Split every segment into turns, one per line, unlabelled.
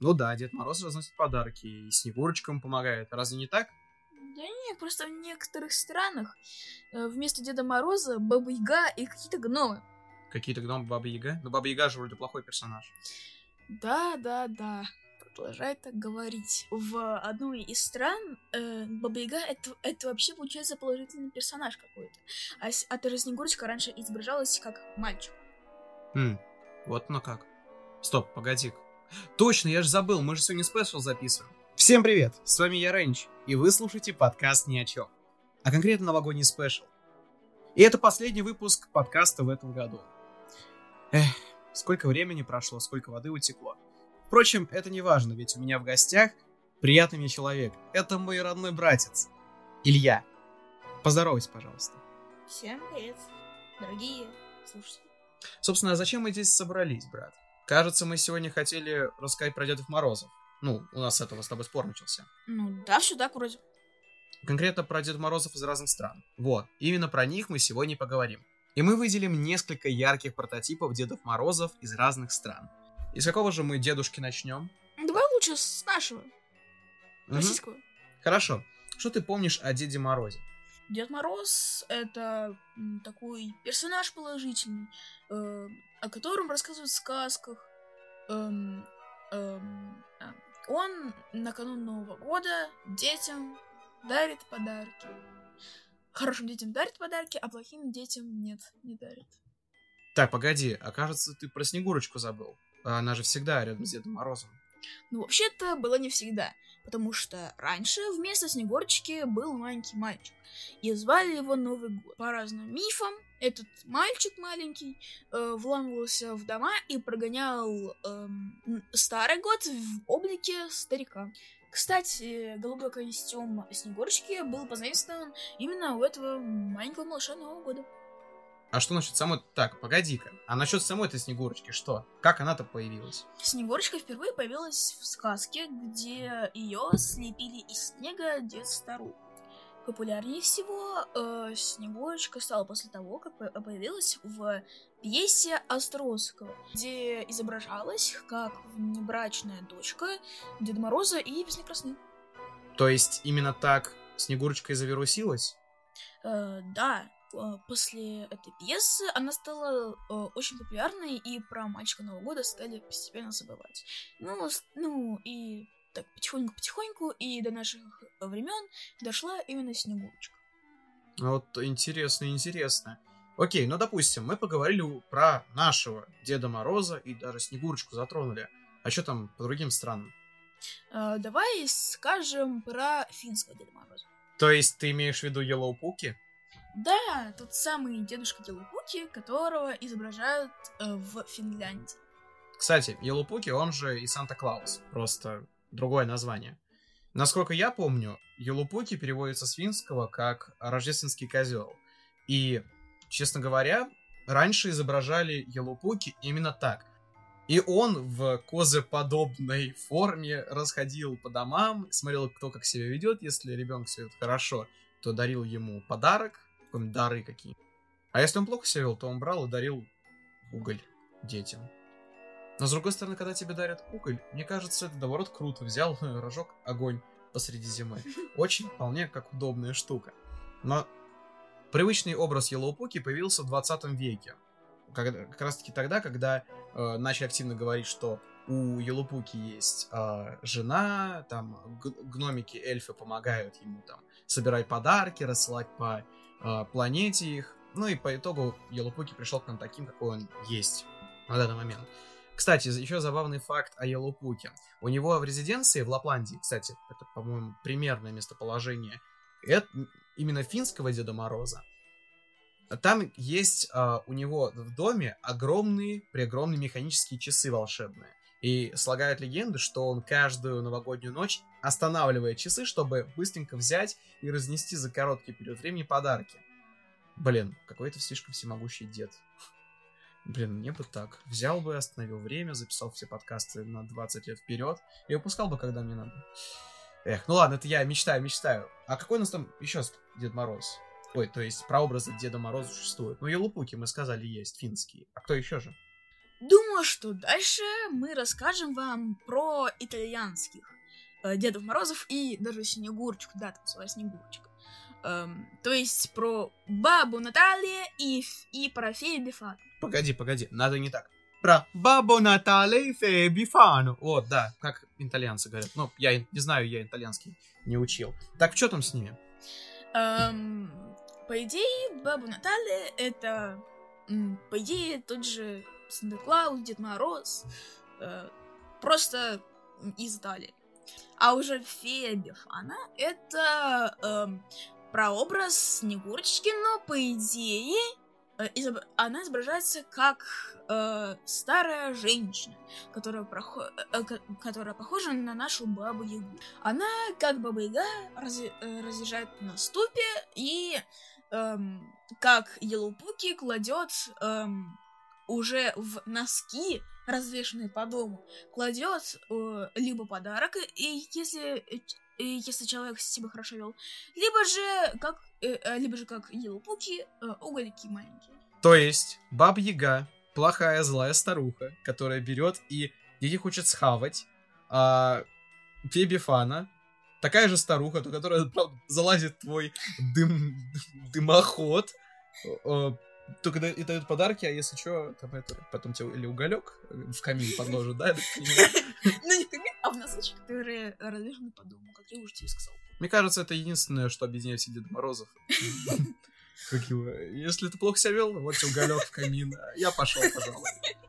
Ну да, Дед Мороз разносит подарки и Снегурочкам помогает. Разве не так?
Да нет, просто в некоторых странах э, вместо Деда Мороза Баба Яга и какие-то гномы.
Какие-то гномы Баба Яга? Ну, Баба Яга же вроде плохой персонаж.
Да, да, да. Продолжай так говорить. В одной из стран э, Баба Яга это, это вообще получается положительный персонаж какой-то. А, а та Снегурочка раньше изображалась как мальчик.
Хм, вот ну как. Стоп, погоди. Точно, я же забыл, мы же сегодня special записываем. Всем привет, с вами я Рэнч, и вы слушаете подкаст «Ни о чем». А конкретно новогодний special. И это последний выпуск подкаста в этом году. Эх, сколько времени прошло, сколько воды утекло. Впрочем, это не важно, ведь у меня в гостях приятный мне человек. Это мой родной братец, Илья. Поздоровайся, пожалуйста.
Всем привет, дорогие слушатели.
Собственно, а зачем мы здесь собрались, брат? Кажется, мы сегодня хотели рассказать про Дедов Морозов. Ну, у нас с этого с тобой спор начался.
Ну да, все так вроде.
Конкретно про Дедов Морозов из разных стран. Вот, именно про них мы сегодня и поговорим. И мы выделим несколько ярких прототипов Дедов Морозов из разных стран. Из какого же мы дедушки начнем?
Давай лучше с нашего, российского.
Хорошо. Что ты помнишь о Деде Морозе?
Дед Мороз это такой персонаж положительный, э, о котором рассказывают в сказках. Эм, эм, а, он накануне Нового года детям дарит подарки. Хорошим детям дарит подарки, а плохим детям нет, не дарит.
Так, погоди, а кажется, ты про Снегурочку забыл. А Она же всегда рядом с Дедом Морозом.
Ну, вообще-то было не всегда, потому что раньше вместо Снегурочки был маленький мальчик, и звали его Новый год. По разным мифам, этот мальчик маленький э, вламывался в дома и прогонял н- старый год в облике старика. Кстати, голубой костюм Снегурочки был позаимствован именно у этого маленького малыша Нового года.
А что насчет самой... Так, погоди-ка. А насчет самой этой Снегурочки что? Как она-то появилась?
Снегурочка впервые появилась в сказке, где ее слепили из снега дед Стару. Популярнее всего э, Снегурочка стала после того, как по- появилась в пьесе Островского, где изображалась как внебрачная дочка Деда Мороза и Весны Красны.
То есть именно так Снегурочка и завирусилась?
Э, да, после этой пьесы она стала э, очень популярной, и про мальчика Нового года стали постепенно забывать. Ну, ну и так потихоньку-потихоньку, и до наших времен дошла именно Снегурочка.
Вот интересно, интересно. Окей, ну допустим, мы поговорили про нашего Деда Мороза и даже Снегурочку затронули. А что там по другим странам?
Э, давай скажем про финского Деда Мороза.
То есть ты имеешь в виду Йеллоупуки?
Да, тот самый дедушка Делупуки, которого изображают э, в Финляндии.
Кстати, Йеллоупуки, он же и Санта-Клаус, просто другое название. Насколько я помню, Йеллоупуки переводится с финского как «рождественский козел». И, честно говоря, раньше изображали Йеллоупуки именно так. И он в козеподобной форме расходил по домам, смотрел, кто как себя ведет. Если ребенок себя ведет хорошо, то дарил ему подарок, какие дары какие. А если он плохо себя вел, то он брал и дарил уголь детям. Но с другой стороны, когда тебе дарят уголь, мне кажется, это наоборот круто. Взял рожок, огонь посреди зимы. Очень вполне как удобная штука. Но привычный образ Йеллоупуки появился в 20 веке. Когда- как раз таки тогда, когда э, начали активно говорить, что у Йеллоупуки есть э, жена, там гномики, эльфы помогают ему там собирать подарки, рассылать по э, планете их. Ну и по итогу Йеллоупуки пришел к нам таким, какой он есть на данный момент. Кстати, еще забавный факт о Йеллоупуке. У него в резиденции в Лапландии, кстати, это, по-моему, примерное местоположение, это именно финского Деда Мороза. Там есть а, у него в доме огромные, преогромные механические часы волшебные. И слагают легенды, что он каждую новогоднюю ночь останавливает часы, чтобы быстренько взять и разнести за короткий период времени подарки. Блин, какой-то слишком всемогущий дед. Блин, мне бы так. Взял бы, остановил время, записал все подкасты на 20 лет вперед и выпускал бы, когда мне надо. Эх, ну ладно, это я мечтаю, мечтаю. А какой у нас там еще Дед Мороз? Ой, то есть прообразы Деда Мороза существуют. Ну, Елупуки, мы сказали, есть, финские. А кто еще же?
Думаю, что дальше мы расскажем вам про итальянских э, Дедов Морозов и даже Снегурочку, да, там своя Снегурочка. Эм, то есть про бабу Наталья и, и про фею Бифану.
Погоди, погоди, надо не так. Про бабу Наталья и фею Бифану. Вот, да, как итальянцы говорят. Ну, я не знаю, я итальянский не учил. Так, что там с ними?
Эм, по идее, баба Наталья это, по идее, тот же Санта-Клаус, Дед Мороз, э, просто из Италии. А уже фея Бефана это эм, прообраз Снегурочки, но по идее э, изоб- она изображается как э, старая женщина, которая, прохо- э, ко- которая похожа на нашу бабу Ягу. Она, как баба Яга, разе- э, разъезжает на ступе и, эм, как Елупуки, кладет эм, уже в носки, развешенные по дому, кладет э, либо подарок, и если, э, ч- и если человек себя хорошо вел, либо же как, э, э, либо же как Елупуки, э, угольки маленькие.
То есть, Баба Яга, плохая, злая старуха, которая берет и детей хочет схавать, а фея Бифана, такая же старуха, то которая, правда, залазит в твой дым, дымоход, э, только да- и дает подарки, а если что, там это, потом тебе или уголек в камин подложат, да?
Ну, не в камин, а в носочки, которые развешены по дому, как я уже тебе сказал.
Мне кажется, это единственное, что объединяет всех Деда Морозов. Как его? Если ты плохо себя вел, вот тебе уголек в камин. Я пошел, пожалуй.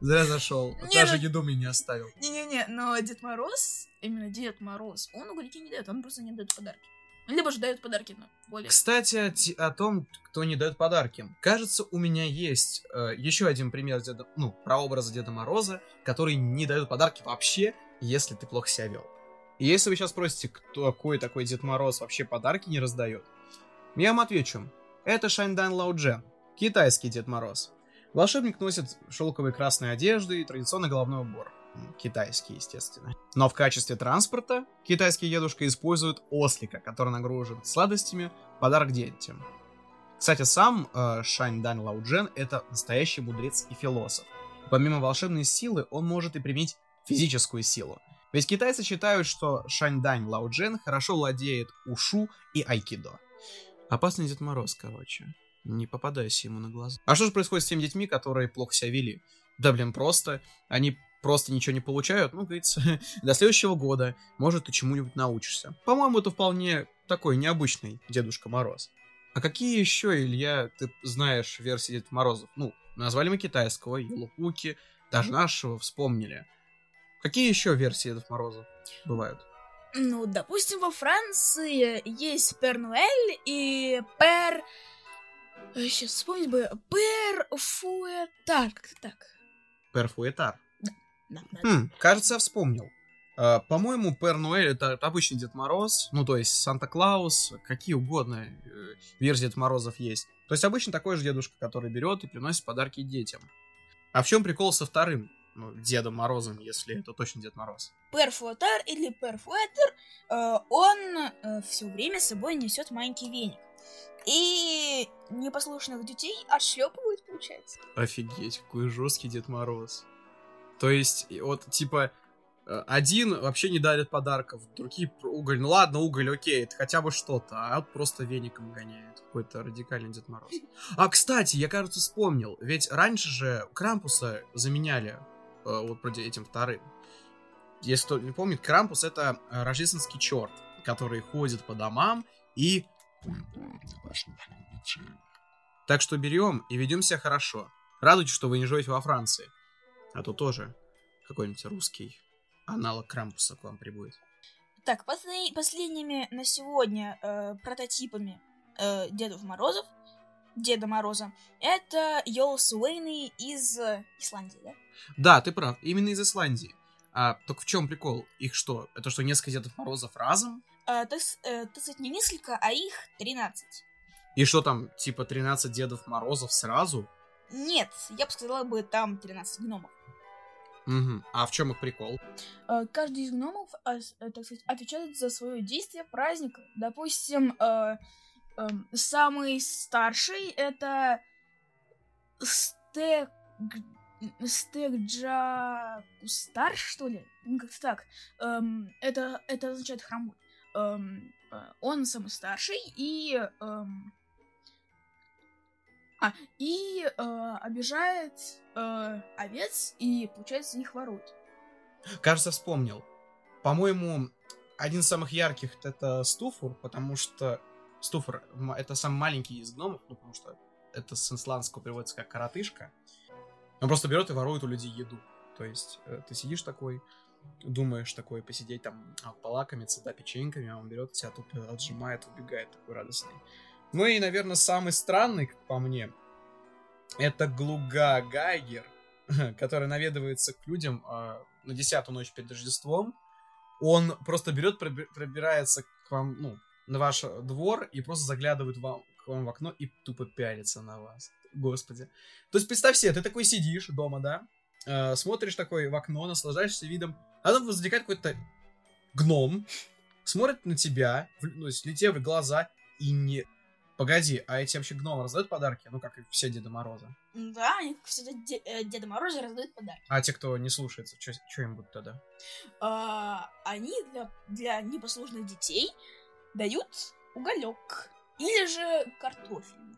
Зря зашел. Даже
ну-
еду мне не оставил.
Не-не-не, но Дед Мороз, именно Дед Мороз, он угольки не дает, он просто не дает подарки. Либо же дает подарки, но более...
Кстати, о, о том, кто не дает подарки. Кажется, у меня есть э, еще один пример Деда, ну, прообраза Деда Мороза, который не дает подарки вообще, если ты плохо себя вел. И если вы сейчас спросите, кто какой такой Дед Мороз вообще подарки не раздает, я вам отвечу. Это Шаньдан Лауджен, китайский Дед Мороз. Волшебник носит шелковые красные одежды и традиционный головной убор. Китайский, естественно. Но в качестве транспорта китайский дедушка использует ослика, который нагружен сладостями, подарок детям. Кстати, сам э, Шань Дан Лауджен — это настоящий мудрец и философ. Помимо волшебной силы, он может и применить физическую силу. Ведь китайцы считают, что Шань Дань Лауджен хорошо владеет ушу и айкидо. Опасный Дед Мороз, короче. Не попадайся ему на глаза. А что же происходит с теми детьми, которые плохо себя вели? Да, блин, просто. Они просто ничего не получают. Ну, говорится, до следующего года, может, ты чему-нибудь научишься. По-моему, это вполне такой необычный Дедушка Мороз. А какие еще, Илья, ты знаешь версии Деда Морозов? Ну, назвали мы китайского, Елупуки, даже нашего вспомнили. Какие еще версии Дедов Морозов бывают?
Ну, допустим, во Франции есть Пер Нуэль и Пер... Сейчас вспомнить бы. Пер Фуэтар. Как так?
Перфуэтар.
Да, да.
Хм, кажется, я вспомнил. Э, По-моему, Пер Нуэль это обычный Дед Мороз, ну то есть Санта-Клаус, какие угодно э, версии Дед Морозов есть. То есть обычно такой же дедушка, который берет и приносит подарки детям. А в чем прикол со вторым ну, Дедом Морозом, если это точно Дед Мороз?
Пер Фуэтар или Пер Фуэтер, э, он все время с собой несет маленький веник. И непослушных детей отшлепывают, получается.
Офигеть, какой жесткий Дед Мороз. То есть, вот, типа, э, один вообще не дарит подарков, другие уголь. Ну ладно, уголь, окей, это хотя бы что-то, а вот просто веником гоняет. Какой-то радикальный Дед Мороз. А, кстати, я, кажется, вспомнил, ведь раньше же Крампуса заменяли э, вот этим вторым. Если кто не помнит, Крампус это э, рождественский черт, который ходит по домам и... Так что берем и ведем себя хорошо. Радуйтесь, что вы не живете во Франции. А то тоже какой-нибудь русский аналог Крампуса к вам прибудет.
Так, после- последними на сегодня э, прототипами э, Дедов Морозов, Деда Мороза, это Йолс Уэйны из э, Исландии, да?
Да, ты прав, именно из Исландии. А только в чем прикол? Их что? Это что, несколько Дедов Морозов разом?
Э, так, э, так сказать, не несколько, а их 13.
И что там, типа 13 Дедов Морозов сразу?
Нет, я бы сказала бы там 13 гномов.
Угу. А в чем их прикол?
Э, Каждый из гномов, с- э, так сказать, отвечает за свое действие праздника. Допустим, э, эм, самый старший это Стег... Стекджа Кустар, что ли? Ну, как-то так. Эм, это, это означает хромой. Эм, э, он самый старший и... Эм, а, и э, обижает э, овец и, получается, их ворует.
Кажется, вспомнил. По-моему, один из самых ярких это Стуфур, потому что Стуфур это самый маленький из гномов, ну, потому что это с исландского переводится как коротышка. Он просто берет и ворует у людей еду. То есть э, ты сидишь такой, думаешь такой посидеть там, а, полакомиться, да, печеньками, а он берет тебя тупо отжимает, убегает такой радостный. Ну и, наверное, самый странный, как по мне, это Глуга Гайгер, который наведывается к людям э, на десятую ночь перед Рождеством. Он просто берет, пробирается к вам, ну, на ваш двор и просто заглядывает вам, к вам в окно и тупо пялится на вас. Господи. То есть представь себе, ты такой сидишь дома, да, э, смотришь такой в окно, наслаждаешься видом, а там возникает какой-то гном, смотрит на тебя, ну, летев в глаза и не Погоди, а эти вообще гномы раздают подарки? Ну, как и все Деда Мороза.
Да, они, как всегда, Де- э, Деда Мороза раздают подарки.
А те, кто не слушается, что им будут тогда?
А, они для, для непослушных детей дают уголек. Или же картофель.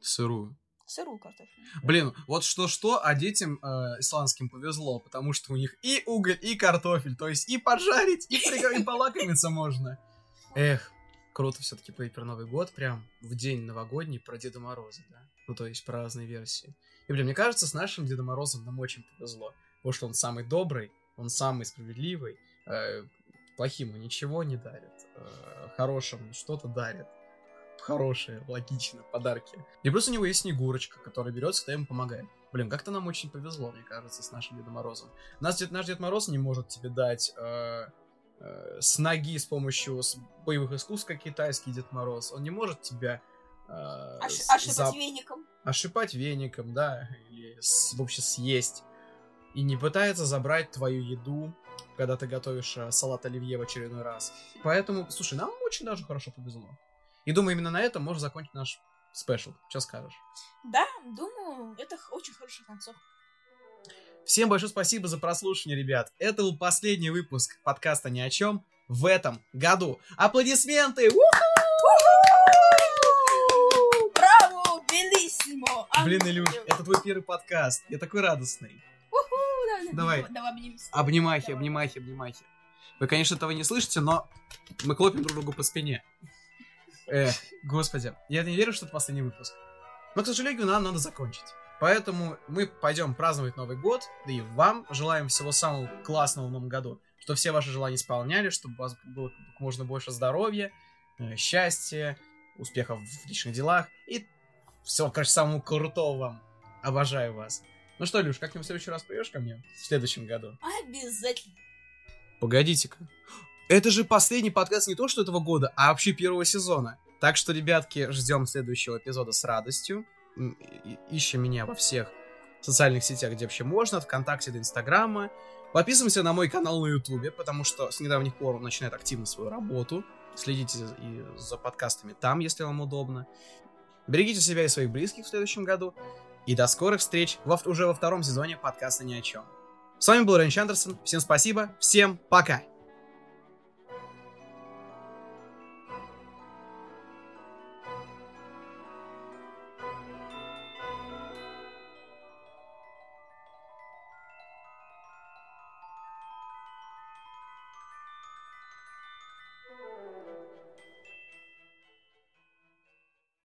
Сырую.
Сырую картофель.
Блин, вот что-что, а детям э, исландским повезло, потому что у них и уголь, и картофель, то есть и пожарить, и, и полакомиться можно. Эх, круто все-таки Пейпер Новый год, прям в день новогодний про Деда Мороза, да? Ну, то есть про разные версии. И, блин, мне кажется, с нашим Дедом Морозом нам очень повезло. Потому что он самый добрый, он самый справедливый, э, плохим ничего не дарит, э, хорошим что-то дарит. Хорошие, логично, подарки. И плюс у него есть Снегурочка, которая берется, когда ему помогает. Блин, как-то нам очень повезло, мне кажется, с нашим Дедом Морозом. Нас, Дед, наш Дед Мороз не может тебе дать э, э, с ноги с помощью боевых искусств, как китайский Дед Мороз. Он не может тебя...
Э, Ош- ошипать за... веником.
Ошипать веником, да, или с, вообще съесть. И не пытается забрать твою еду, когда ты готовишь э, салат оливье в очередной раз. Поэтому, слушай, нам очень даже хорошо повезло. И думаю, именно на этом можно закончить наш спешл. Что скажешь?
Да, думаю, это очень хорошая концовка.
Всем большое спасибо за прослушивание, ребят. Это был последний выпуск подкаста «Ни о чем» в этом году. Аплодисменты!
Браво! Белиссимо!
Блин, Илюш, это твой первый подкаст. Я такой радостный. Давай.
Давай обнимемся.
Обнимахи, обнимахи, обнимахи. Вы, конечно, этого не слышите, но мы хлопим друг другу по спине. Эх, господи. Я не верю, что это последний выпуск. Но, к сожалению, нам надо закончить. Поэтому мы пойдем праздновать Новый год, да и вам желаем всего самого классного в Новом году, чтобы все ваши желания исполняли, чтобы у вас было как можно больше здоровья, э, счастья, успехов в личных делах и всего, короче, самого крутого вам. Обожаю вас. Ну что, Люш, как-нибудь в следующий раз придешь ко мне в следующем году?
Обязательно.
Погодите-ка. Это же последний подкаст не то что этого года, а вообще первого сезона. Так что, ребятки, ждем следующего эпизода с радостью ищем меня во всех социальных сетях, где вообще можно, ВКонтакте до Инстаграма. Подписываемся на мой канал на Ютубе, потому что с недавних пор он начинает активно свою работу. Следите и за подкастами там, если вам удобно. Берегите себя и своих близких в следующем году. И до скорых встреч во, уже во втором сезоне подкаста «Ни о чем». С вами был Рэнч Андерсон. Всем спасибо. Всем пока.